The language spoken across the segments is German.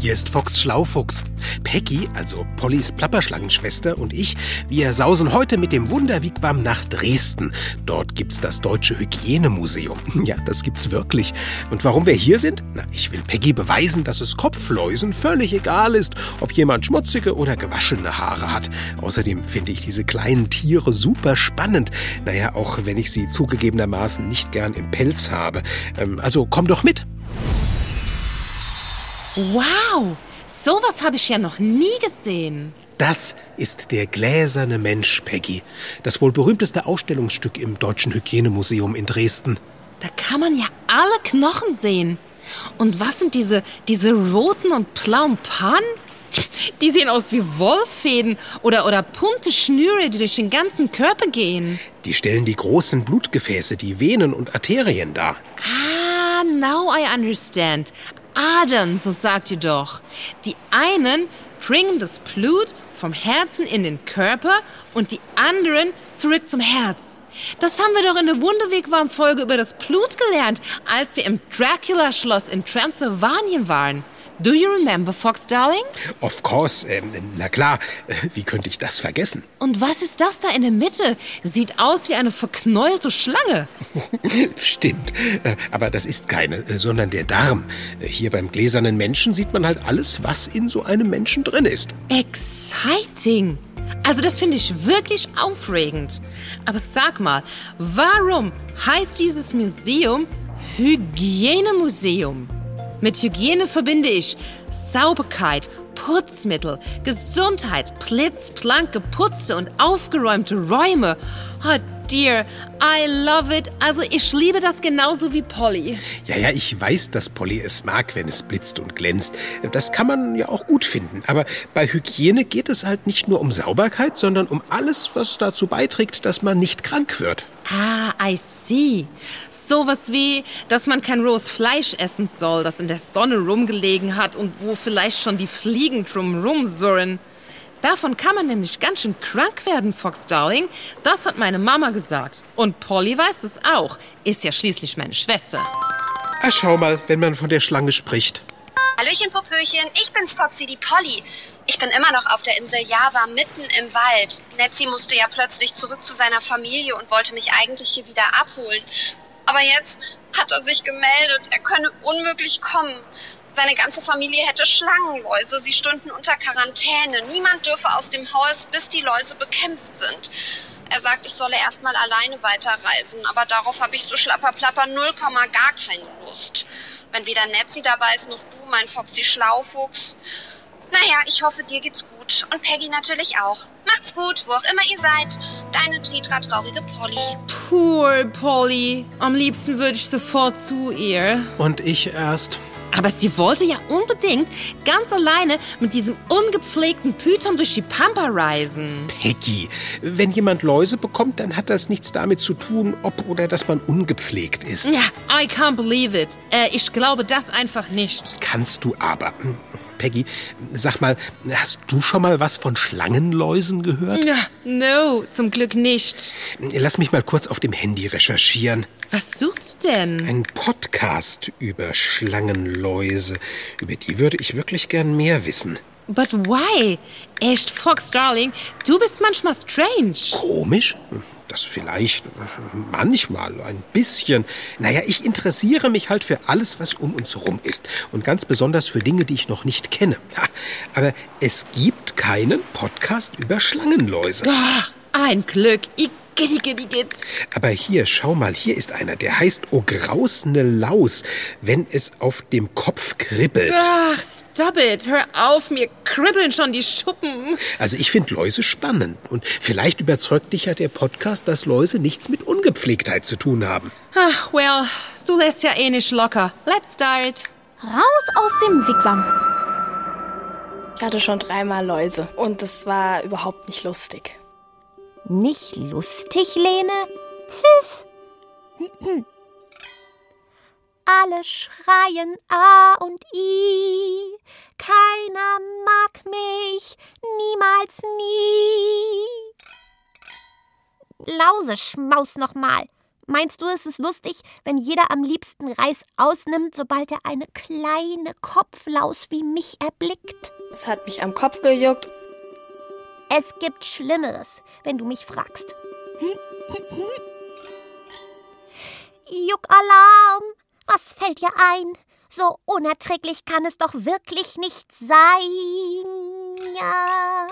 Hier ist Fox Schlaufuchs. Peggy, also Pollys Plapperschlangenschwester und ich, wir sausen heute mit dem Wunderwigwam nach Dresden. Dort gibt's das Deutsche Hygienemuseum. Ja, das gibt's wirklich. Und warum wir hier sind? Na, ich will Peggy beweisen, dass es Kopfläusen völlig egal ist, ob jemand schmutzige oder gewaschene Haare hat. Außerdem finde ich diese kleinen Tiere super spannend. Naja, auch wenn ich sie zugegebenermaßen nicht gern im Pelz habe. Ähm, also komm doch mit. Wow, sowas habe ich ja noch nie gesehen. Das ist der gläserne Mensch, Peggy. Das wohl berühmteste Ausstellungsstück im Deutschen Hygienemuseum in Dresden. Da kann man ja alle Knochen sehen. Und was sind diese, diese roten und blauen Pannen? Die sehen aus wie Wollfäden oder, oder bunte Schnüre, die durch den ganzen Körper gehen. Die stellen die großen Blutgefäße, die Venen und Arterien dar. Ah, now I understand. Adern, so sagt ihr doch. Die einen bringen das Blut vom Herzen in den Körper und die anderen zurück zum Herz. Das haben wir doch in der Wunderwegwarm-Folge über das Blut gelernt, als wir im Dracula-Schloss in Transsilvanien waren. Do you remember, Fox Darling? Of course, ähm, na klar, wie könnte ich das vergessen? Und was ist das da in der Mitte? Sieht aus wie eine verknäulte Schlange. Stimmt, äh, aber das ist keine, äh, sondern der Darm. Äh, Hier beim gläsernen Menschen sieht man halt alles, was in so einem Menschen drin ist. Exciting. Also das finde ich wirklich aufregend. Aber sag mal, warum heißt dieses Museum Hygienemuseum? Mit Hygiene verbinde ich Sauberkeit, Putzmittel, Gesundheit, blitzblank geputzte und aufgeräumte Räume. Oh dear, I love it. Also ich liebe das genauso wie Polly. Ja, ja, ich weiß, dass Polly es mag, wenn es blitzt und glänzt. Das kann man ja auch gut finden. Aber bei Hygiene geht es halt nicht nur um Sauberkeit, sondern um alles, was dazu beiträgt, dass man nicht krank wird. Ah, I see. Sowas wie, dass man kein rohes Fleisch essen soll, das in der Sonne rumgelegen hat und wo vielleicht schon die Fliegen drum rumsurren. Davon kann man nämlich ganz schön krank werden, Fox Darling. Das hat meine Mama gesagt. Und Polly weiß es auch. Ist ja schließlich meine Schwester. Ah, schau mal, wenn man von der Schlange spricht. Hallöchen, Popöchen, ich bin's Foxy, die Polly. Ich bin immer noch auf der Insel Java, mitten im Wald. Netzi musste ja plötzlich zurück zu seiner Familie und wollte mich eigentlich hier wieder abholen. Aber jetzt hat er sich gemeldet, er könne unmöglich kommen. Seine ganze Familie hätte Schlangenläuse, sie stünden unter Quarantäne. Niemand dürfe aus dem Haus, bis die Läuse bekämpft sind. Er sagt, ich solle erstmal alleine weiterreisen, aber darauf habe ich so schlapperplapper 0, gar keine Lust. Wenn weder Netzi dabei ist, noch du, mein Foxy Schlaufuchs. Naja, ich hoffe, dir geht's gut. Und Peggy natürlich auch. Macht's gut, wo auch immer ihr seid. Deine Tritra traurige Polly. Poor Polly. Am liebsten würde ich sofort zu ihr. Und ich erst. Aber sie wollte ja unbedingt ganz alleine mit diesem ungepflegten Python durch die Pampa reisen. Peggy, wenn jemand Läuse bekommt, dann hat das nichts damit zu tun, ob oder dass man ungepflegt ist. Ja, I can't believe it. Äh, ich glaube das einfach nicht. Kannst du aber. Peggy, sag mal, hast du schon mal was von Schlangenläusen gehört? Ja, no, zum Glück nicht. Lass mich mal kurz auf dem Handy recherchieren. Was suchst du denn? Ein Podcast über Schlangenläuse. Über die würde ich wirklich gern mehr wissen. But why? Echt, Fox, Darling, du bist manchmal strange. Komisch? Das vielleicht manchmal ein bisschen. Naja, ich interessiere mich halt für alles, was um uns herum ist. Und ganz besonders für Dinge, die ich noch nicht kenne. Aber es gibt keinen Podcast über Schlangenläuse. Ach, ein Glück. I Gitti, gitti, git. Aber hier, schau mal, hier ist einer, der heißt O grausne Laus, wenn es auf dem Kopf kribbelt. Ach, stop it. Hör auf, mir kribbeln schon die Schuppen. Also ich finde Läuse spannend. Und vielleicht überzeugt dich ja der Podcast, dass Läuse nichts mit Ungepflegtheit zu tun haben. Ach, well, du lässt ja eh nicht locker. Let's start. Raus aus dem Wigwam. Ich hatte schon dreimal Läuse und es war überhaupt nicht lustig. Nicht lustig, Lene? Tschüss. Alle schreien A und I. Keiner mag mich, niemals nie. Lauseschmaus nochmal. Meinst du, es ist lustig, wenn jeder am liebsten Reis ausnimmt, sobald er eine kleine Kopflaus wie mich erblickt? Es hat mich am Kopf gejuckt. Es gibt Schlimmeres, wenn du mich fragst. Juckalarm! Was fällt dir ein? So unerträglich kann es doch wirklich nicht sein. Ja.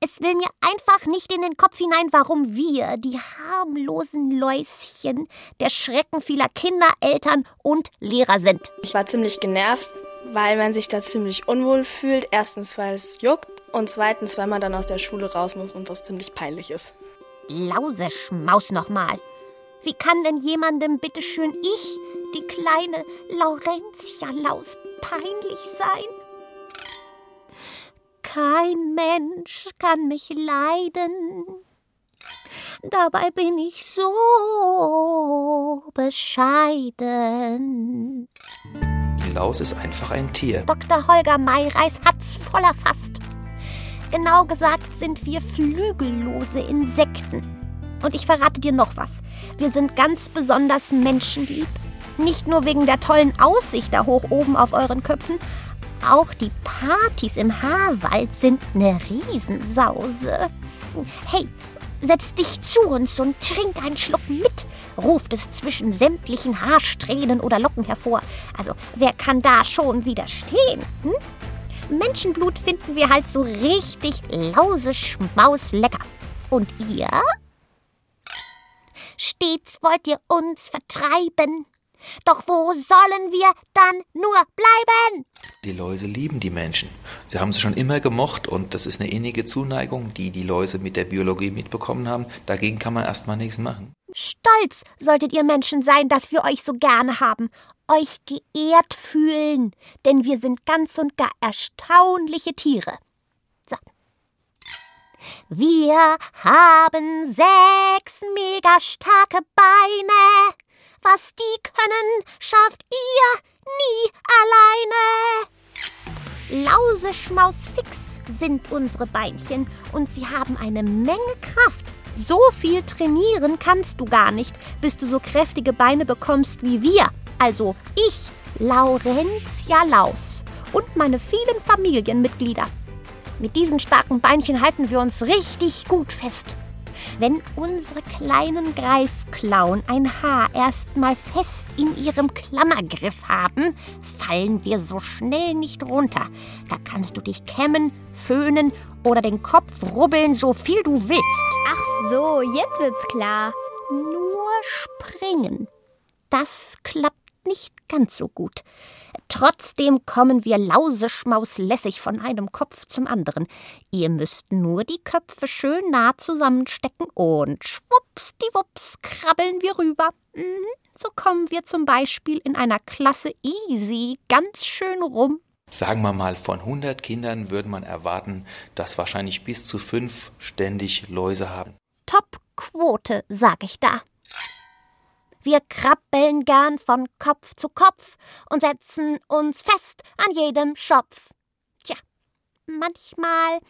Es will mir einfach nicht in den Kopf hinein, warum wir, die harmlosen Läuschen, der Schrecken vieler Kinder, Eltern und Lehrer sind. Ich war ziemlich genervt, weil man sich da ziemlich unwohl fühlt. Erstens, weil es juckt und zweitens, weil man dann aus der Schule raus muss und das ziemlich peinlich ist. Lauseschmaus nochmal. Wie kann denn jemandem bitteschön ich, die kleine Laurentia-Laus, peinlich sein? Kein Mensch kann mich leiden. Dabei bin ich so bescheiden. Die Laus ist einfach ein Tier. Dr. Holger Mayreis hat's voll erfasst. Genau gesagt sind wir flügellose Insekten. Und ich verrate dir noch was. Wir sind ganz besonders menschenlieb. Nicht nur wegen der tollen Aussicht da hoch oben auf euren Köpfen, auch die Partys im Haarwald sind eine Riesensause. Hey, setz dich zu uns und trink einen Schluck mit, ruft es zwischen sämtlichen Haarsträhnen oder Locken hervor. Also, wer kann da schon widerstehen? Hm? Menschenblut finden wir halt so richtig lecker. Und ihr? Stets wollt ihr uns vertreiben. Doch wo sollen wir dann nur bleiben? Die Läuse lieben die Menschen. Sie haben sie schon immer gemocht und das ist eine innige Zuneigung, die die Läuse mit der Biologie mitbekommen haben. Dagegen kann man erstmal nichts machen. Stolz solltet ihr Menschen sein, dass wir euch so gerne haben, euch geehrt fühlen, denn wir sind ganz und gar erstaunliche Tiere. So. Wir haben sechs mega starke Beine. Was die können, schafft ihr nie alleine. Lauseschmausfix sind unsere Beinchen und sie haben eine Menge Kraft. So viel trainieren kannst du gar nicht, bis du so kräftige Beine bekommst wie wir. Also ich, Laurentia Laus und meine vielen Familienmitglieder. Mit diesen starken Beinchen halten wir uns richtig gut fest. Wenn unsere kleinen Greifklauen ein Haar erstmal fest in ihrem Klammergriff haben, fallen wir so schnell nicht runter. Da kannst du dich kämmen, föhnen oder den Kopf rubbeln, so viel du willst. Ach so, jetzt wird's klar. Nur springen. Das klappt nicht ganz so gut. Trotzdem kommen wir lauseschmauslässig von einem Kopf zum anderen. Ihr müsst nur die Köpfe schön nah zusammenstecken und schwuppsdiwupps krabbeln wir rüber. Mhm, so kommen wir zum Beispiel in einer Klasse easy ganz schön rum. Sagen wir mal, von 100 Kindern würde man erwarten, dass wahrscheinlich bis zu fünf ständig Läuse haben. Top-Quote, sag ich da. Wir krabbeln gern von Kopf zu Kopf und setzen uns fest an jedem Schopf. Tja, manchmal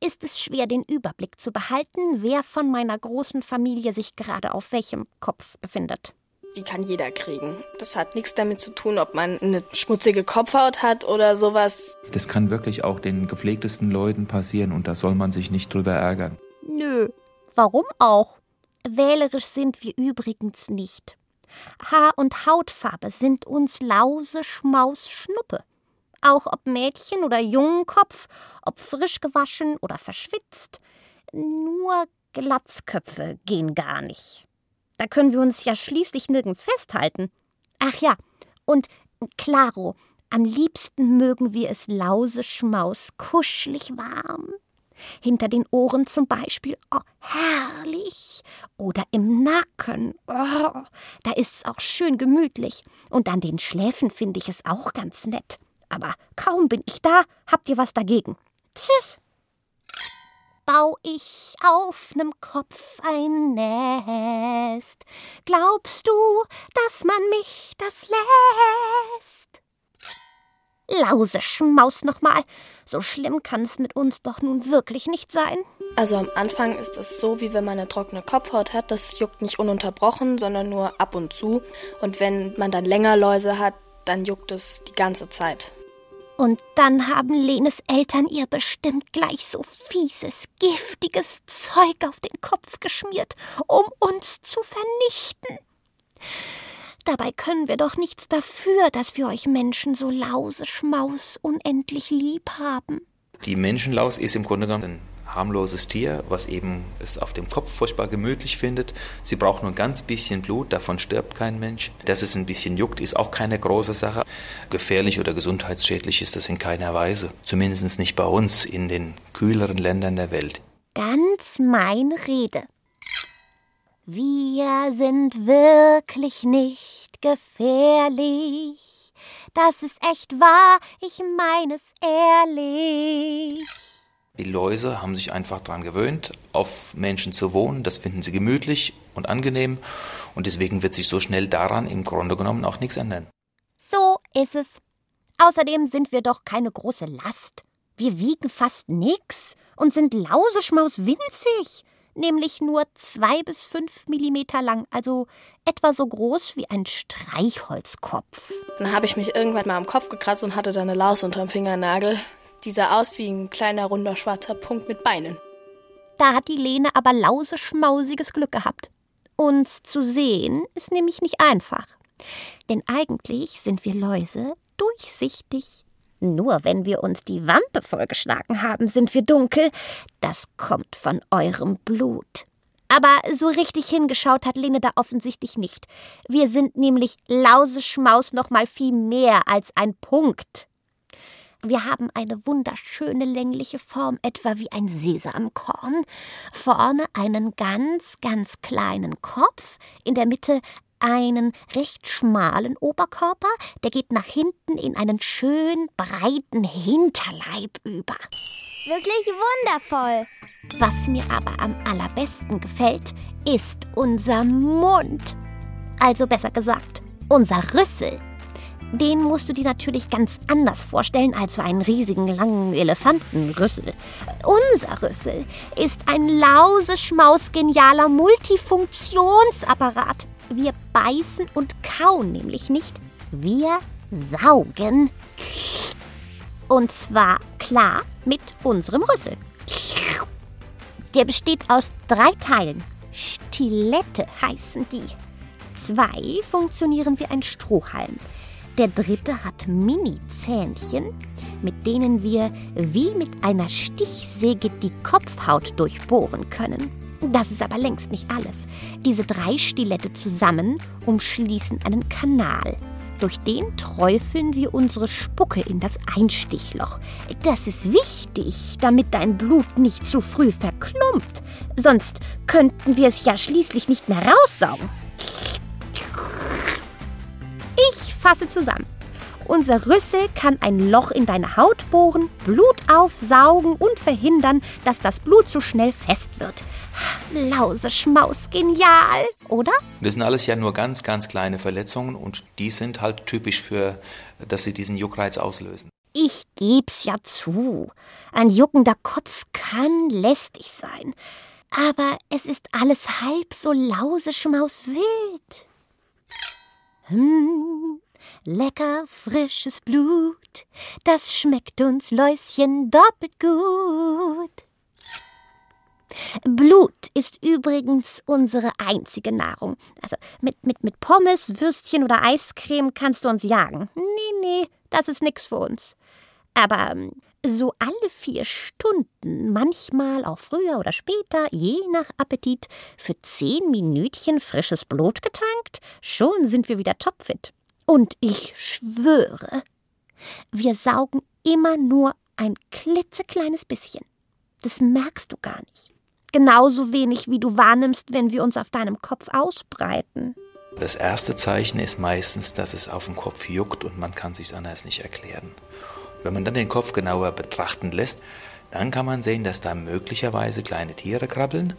ist es schwer, den Überblick zu behalten, wer von meiner großen Familie sich gerade auf welchem Kopf befindet. Die kann jeder kriegen. Das hat nichts damit zu tun, ob man eine schmutzige Kopfhaut hat oder sowas. Das kann wirklich auch den gepflegtesten Leuten passieren und da soll man sich nicht drüber ärgern. Nö, warum auch? Wählerisch sind wir übrigens nicht. Haar- und Hautfarbe sind uns Lause, Schmaus, Schnuppe. Auch ob Mädchen oder Jungenkopf, ob frisch gewaschen oder verschwitzt. Nur Glatzköpfe gehen gar nicht. Da können wir uns ja schließlich nirgends festhalten. Ach ja, und Claro, am liebsten mögen wir es lauseschmaus, kuschelig warm. Hinter den Ohren zum Beispiel, oh, herrlich. Oder im Nacken, oh, da ist's auch schön gemütlich. Und an den Schläfen finde ich es auch ganz nett. Aber kaum bin ich da, habt ihr was dagegen. Tschüss. bau ich auf nem Kopf ein Nest. Glaubst du, dass man mich das lässt? Lauseschmaus nochmal. So schlimm kann es mit uns doch nun wirklich nicht sein. Also am Anfang ist es so, wie wenn man eine trockene Kopfhaut hat. Das juckt nicht ununterbrochen, sondern nur ab und zu. Und wenn man dann länger Läuse hat, dann juckt es die ganze Zeit. Und dann haben Lenes Eltern ihr bestimmt gleich so fieses, giftiges Zeug auf den Kopf geschmiert, um uns zu vernichten. Dabei können wir doch nichts dafür, dass wir euch Menschen so lauseschmaus unendlich lieb haben. Die Menschenlaus ist im Grunde genommen ein harmloses Tier, was eben es auf dem Kopf furchtbar gemütlich findet. Sie braucht nur ein ganz bisschen Blut, davon stirbt kein Mensch. Dass es ein bisschen juckt, ist auch keine große Sache. Gefährlich oder gesundheitsschädlich ist das in keiner Weise. Zumindest nicht bei uns in den kühleren Ländern der Welt. Ganz meine Rede. Wir sind wirklich nicht gefährlich. Das ist echt wahr, ich meine es ehrlich. Die Läuse haben sich einfach daran gewöhnt, auf Menschen zu wohnen. Das finden sie gemütlich und angenehm. Und deswegen wird sich so schnell daran im Grunde genommen auch nichts ändern. So ist es. Außerdem sind wir doch keine große Last. Wir wiegen fast nix und sind lauseschmaus winzig nämlich nur zwei bis fünf Millimeter lang, also etwa so groß wie ein Streichholzkopf. Dann habe ich mich irgendwann mal am Kopf gekratzt und hatte da eine Laus unterm Fingernagel. Die sah aus wie ein kleiner runder schwarzer Punkt mit Beinen. Da hat die Lene aber lauseschmausiges Glück gehabt. Uns zu sehen ist nämlich nicht einfach. Denn eigentlich sind wir Läuse durchsichtig nur wenn wir uns die Wampe vollgeschlagen haben, sind wir dunkel. Das kommt von eurem Blut. Aber so richtig hingeschaut hat Lene da offensichtlich nicht. Wir sind nämlich Lauseschmaus noch mal viel mehr als ein Punkt. Wir haben eine wunderschöne längliche Form, etwa wie ein Sesamkorn. Vorne einen ganz, ganz kleinen Kopf, in der Mitte einen recht schmalen Oberkörper, der geht nach hinten in einen schön breiten Hinterleib über. Wirklich wundervoll. Was mir aber am allerbesten gefällt, ist unser Mund. Also besser gesagt, unser Rüssel. Den musst du dir natürlich ganz anders vorstellen als so einen riesigen langen Elefantenrüssel. Unser Rüssel ist ein lauseschmausgenialer Multifunktionsapparat. Wir beißen und kauen nämlich nicht. Wir saugen. Und zwar klar mit unserem Rüssel. Der besteht aus drei Teilen. Stilette heißen die. Zwei funktionieren wie ein Strohhalm. Der dritte hat Mini-Zähnchen, mit denen wir wie mit einer Stichsäge die Kopfhaut durchbohren können. Das ist aber längst nicht alles. Diese drei Stilette zusammen umschließen einen Kanal. Durch den träufeln wir unsere Spucke in das Einstichloch. Das ist wichtig, damit dein Blut nicht zu früh verklumpt. Sonst könnten wir es ja schließlich nicht mehr raussaugen. Ich fasse zusammen. Unser Rüssel kann ein Loch in deine Haut bohren, Blut aufsaugen und verhindern, dass das Blut zu schnell fest wird. Lauseschmaus, genial, oder? Das sind alles ja nur ganz, ganz kleine Verletzungen und die sind halt typisch für, dass sie diesen Juckreiz auslösen. Ich geb's ja zu. Ein juckender Kopf kann lästig sein. Aber es ist alles halb so lauseschmauswild. Hm, lecker frisches Blut, das schmeckt uns Läuschen doppelt gut. Blut ist übrigens unsere einzige Nahrung. Also mit, mit, mit Pommes, Würstchen oder Eiscreme kannst du uns jagen. Nee, nee, das ist nix für uns. Aber ähm, so alle vier Stunden, manchmal auch früher oder später, je nach Appetit, für zehn Minütchen frisches Blut getankt, schon sind wir wieder topfit. Und ich schwöre, wir saugen immer nur ein klitzekleines bisschen. Das merkst du gar nicht. Genauso wenig, wie du wahrnimmst, wenn wir uns auf deinem Kopf ausbreiten. Das erste Zeichen ist meistens, dass es auf dem Kopf juckt und man kann sich anders nicht erklären. Wenn man dann den Kopf genauer betrachten lässt, dann kann man sehen, dass da möglicherweise kleine Tiere krabbeln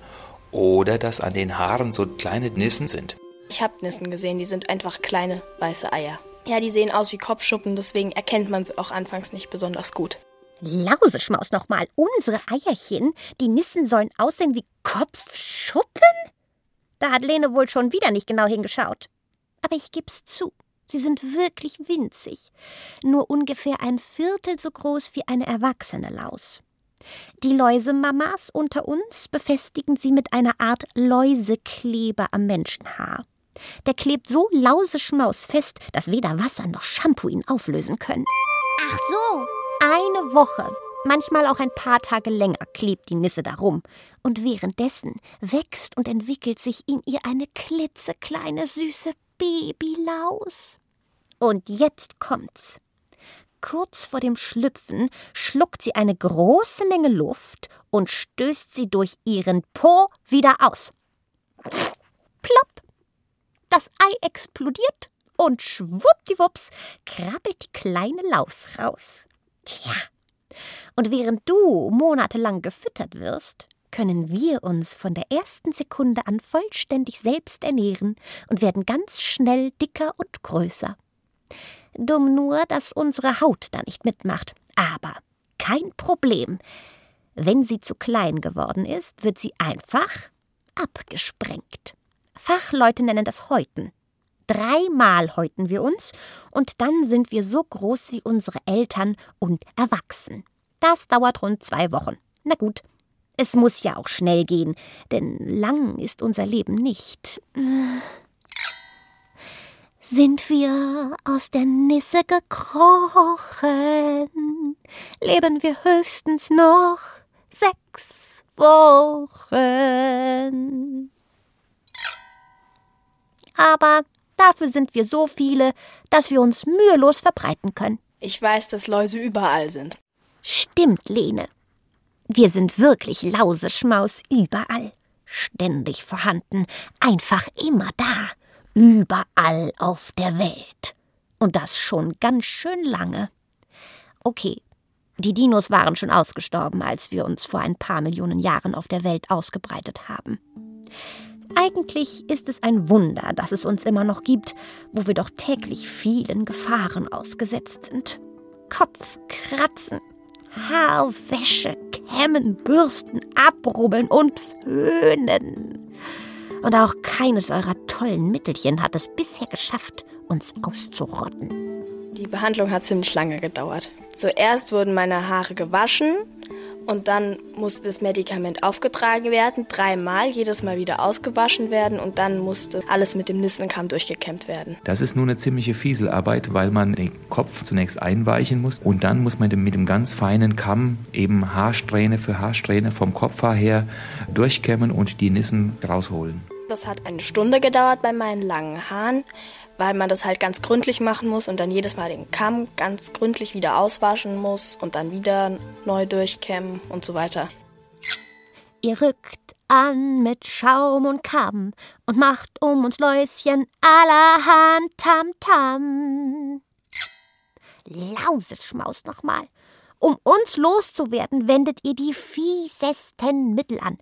oder dass an den Haaren so kleine Nissen sind. Ich habe Nissen gesehen, die sind einfach kleine weiße Eier. Ja, die sehen aus wie Kopfschuppen, deswegen erkennt man sie auch anfangs nicht besonders gut. Lauseschmaus nochmal, unsere Eierchen, die Nissen sollen aussehen wie Kopfschuppen? Da hat Lene wohl schon wieder nicht genau hingeschaut. Aber ich geb's zu, sie sind wirklich winzig, nur ungefähr ein Viertel so groß wie eine erwachsene Laus. Die Läusemamas unter uns befestigen sie mit einer Art Läusekleber am Menschenhaar. Der klebt so lauseschmausfest, dass weder Wasser noch Shampoo ihn auflösen können. Ach so. Eine Woche, manchmal auch ein paar Tage länger, klebt die Nisse darum. Und währenddessen wächst und entwickelt sich in ihr eine klitzekleine, süße Babylaus. Und jetzt kommt's. Kurz vor dem Schlüpfen schluckt sie eine große Menge Luft und stößt sie durch ihren Po wieder aus. Plopp! Das Ei explodiert und schwuppdiwupps krabbelt die kleine Laus raus. Tja, und während du monatelang gefüttert wirst, können wir uns von der ersten Sekunde an vollständig selbst ernähren und werden ganz schnell dicker und größer. Dumm nur, dass unsere Haut da nicht mitmacht. Aber kein Problem. Wenn sie zu klein geworden ist, wird sie einfach abgesprengt. Fachleute nennen das Häuten. Dreimal häuten wir uns und dann sind wir so groß wie unsere Eltern und erwachsen. Das dauert rund zwei Wochen. Na gut, es muss ja auch schnell gehen, denn lang ist unser Leben nicht. Sind wir aus der Nisse gekrochen, leben wir höchstens noch sechs Wochen. Aber dafür sind wir so viele, dass wir uns mühelos verbreiten können. Ich weiß, dass Läuse überall sind. Stimmt, Lene. Wir sind wirklich Lauseschmaus überall. Ständig vorhanden, einfach immer da, überall auf der Welt. Und das schon ganz schön lange. Okay, die Dinos waren schon ausgestorben, als wir uns vor ein paar Millionen Jahren auf der Welt ausgebreitet haben. Eigentlich ist es ein Wunder, dass es uns immer noch gibt, wo wir doch täglich vielen Gefahren ausgesetzt sind. Kopfkratzen, Haarwäsche, Kämmen, Bürsten, Abrubbeln und Föhnen. Und auch keines eurer tollen Mittelchen hat es bisher geschafft, uns auszurotten. Die Behandlung hat ziemlich lange gedauert. Zuerst wurden meine Haare gewaschen und dann musste das Medikament aufgetragen werden, dreimal, jedes Mal wieder ausgewaschen werden und dann musste alles mit dem Nissenkamm durchgekämmt werden. Das ist nur eine ziemliche Fieselarbeit, weil man den Kopf zunächst einweichen muss und dann muss man mit dem ganz feinen Kamm eben Haarsträhne für Haarsträhne vom Kopfhaar her durchkämmen und die Nissen rausholen. Das hat eine Stunde gedauert bei meinen langen Haaren weil man das halt ganz gründlich machen muss und dann jedes Mal den Kamm ganz gründlich wieder auswaschen muss und dann wieder neu durchkämmen und so weiter. Ihr rückt an mit Schaum und Kamm und macht um uns Läuschen allerhand Tamtam. Lauseschmaus nochmal. Um uns loszuwerden, wendet ihr die fiesesten Mittel an.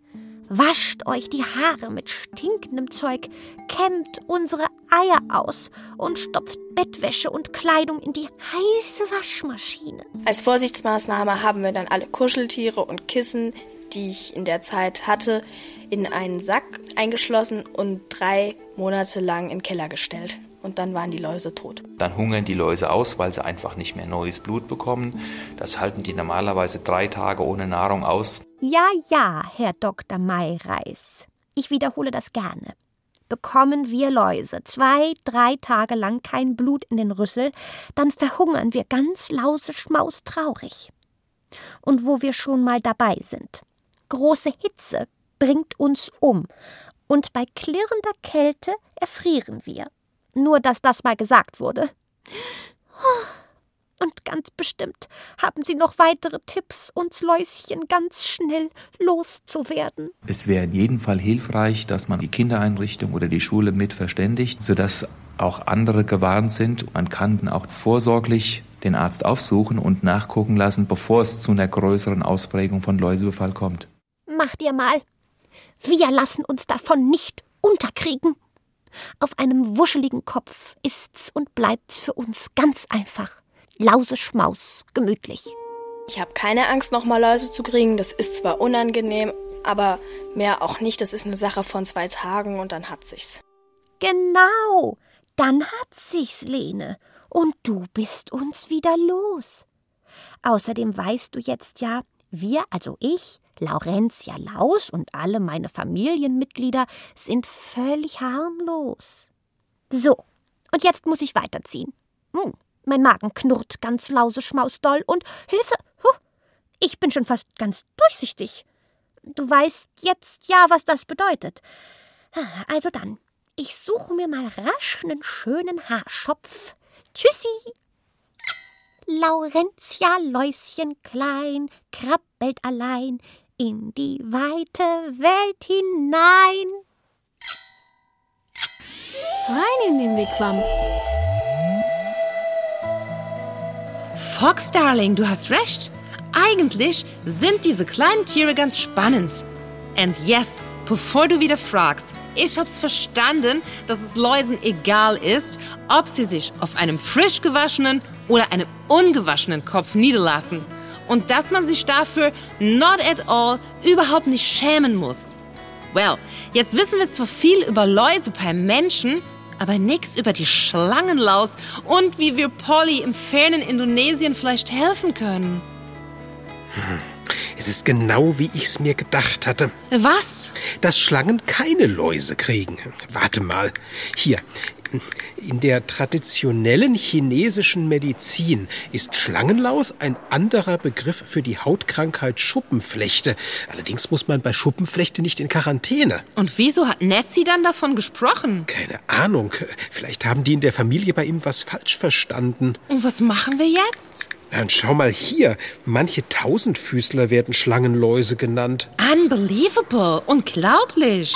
Wascht euch die Haare mit stinkendem Zeug, kämmt unsere Eier aus und stopft Bettwäsche und Kleidung in die heiße Waschmaschine. Als Vorsichtsmaßnahme haben wir dann alle Kuscheltiere und Kissen, die ich in der Zeit hatte, in einen Sack eingeschlossen und drei Monate lang in den Keller gestellt und dann waren die Läuse tot. Dann hungern die Läuse aus, weil sie einfach nicht mehr neues Blut bekommen. Das halten die normalerweise drei Tage ohne Nahrung aus. Ja, ja, Herr Dr. Mayreis. Ich wiederhole das gerne. Bekommen wir Läuse zwei, drei Tage lang kein Blut in den Rüssel, dann verhungern wir ganz lauseschmaustraurig. Und wo wir schon mal dabei sind. Große Hitze bringt uns um, und bei klirrender Kälte erfrieren wir. Nur, dass das mal gesagt wurde. Und ganz bestimmt haben Sie noch weitere Tipps, uns Läuschen ganz schnell loszuwerden. Es wäre in jedem Fall hilfreich, dass man die Kindereinrichtung oder die Schule mit verständigt, sodass auch andere gewarnt sind. Man kann auch vorsorglich den Arzt aufsuchen und nachgucken lassen, bevor es zu einer größeren Ausprägung von Läusebefall kommt. Mach dir mal. Wir lassen uns davon nicht unterkriegen. Auf einem wuscheligen Kopf ist's und bleibt's für uns ganz einfach. Lauseschmaus, gemütlich. Ich habe keine Angst, nochmal Läuse zu kriegen. Das ist zwar unangenehm, aber mehr auch nicht. Das ist eine Sache von zwei Tagen und dann hat sich's. Genau, dann hat sich's, Lene. Und du bist uns wieder los. Außerdem weißt du jetzt ja, wir, also ich, Laurentia Laus und alle meine Familienmitglieder sind völlig harmlos. So, und jetzt muss ich weiterziehen. Hm, mein Magen knurrt ganz lauseschmausdoll und Hilfe! Huh, ich bin schon fast ganz durchsichtig. Du weißt jetzt ja, was das bedeutet. Also dann, ich suche mir mal rasch einen schönen Haarschopf. Tschüssi! Laurentia Läuschen klein krabbelt allein in die weite Welt hinein. Rein in den Wigwam. Fox, Darling, du hast recht. Eigentlich sind diese kleinen Tiere ganz spannend. And yes, bevor du wieder fragst, ich hab's verstanden, dass es Läusen egal ist, ob sie sich auf einem frisch gewaschenen oder einem ungewaschenen Kopf niederlassen. Und dass man sich dafür not at all überhaupt nicht schämen muss. Well, jetzt wissen wir zwar viel über Läuse bei Menschen, aber nichts über die Schlangenlaus und wie wir Polly im fernen Indonesien vielleicht helfen können. Es ist genau wie ich's mir gedacht hatte. Was? Dass Schlangen keine Läuse kriegen. Warte mal. Hier. In der traditionellen chinesischen Medizin ist Schlangenlaus ein anderer Begriff für die Hautkrankheit Schuppenflechte. Allerdings muss man bei Schuppenflechte nicht in Quarantäne. Und wieso hat Netzi dann davon gesprochen? Keine Ahnung. Vielleicht haben die in der Familie bei ihm was falsch verstanden. Und was machen wir jetzt? Und schau mal hier. Manche Tausendfüßler werden Schlangenläuse genannt. Unbelievable. Unglaublich.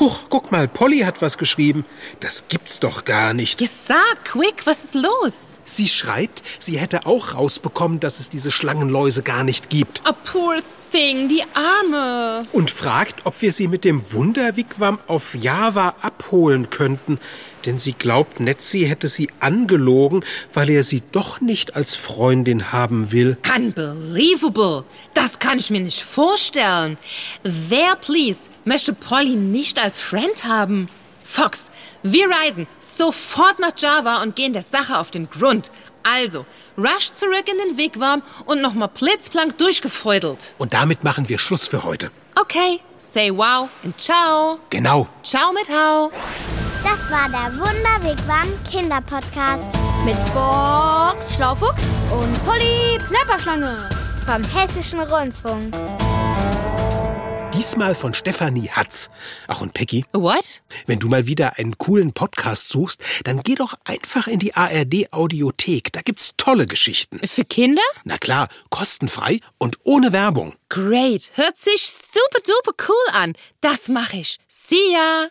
Huch, guck mal, Polly hat was geschrieben. Das gibt's doch gar nicht. Jetzt sag, quick, was ist los? Sie schreibt, sie hätte auch rausbekommen, dass es diese Schlangenläuse gar nicht gibt. A poor thing, die Arme. Und fragt, ob wir sie mit dem Wunderwigwam auf Java abholen könnten. Denn sie glaubt, Netzi hätte sie angelogen, weil er sie doch nicht als Freundin haben will. Unbelievable. Das kann ich mir nicht vorstellen. Wer, please, möchte Polly nicht als Friend haben? Fox, wir reisen sofort nach Java und gehen der Sache auf den Grund. Also, rasch zurück in den Wigwam und nochmal blitzblank durchgefeudelt. Und damit machen wir Schluss für heute. Okay, say wow und ciao. Genau. Ciao mit Hau. Das war der Wunderwegwam Kinderpodcast Mit Box Schlaufuchs und Polly Plapperschlange. vom Hessischen Rundfunk. Diesmal von Stefanie Hatz. Ach und Peggy, What? wenn du mal wieder einen coolen Podcast suchst, dann geh doch einfach in die ARD Audiothek. Da gibt's tolle Geschichten. Für Kinder? Na klar, kostenfrei und ohne Werbung. Great. Hört sich super duper cool an. Das mache ich. See ya.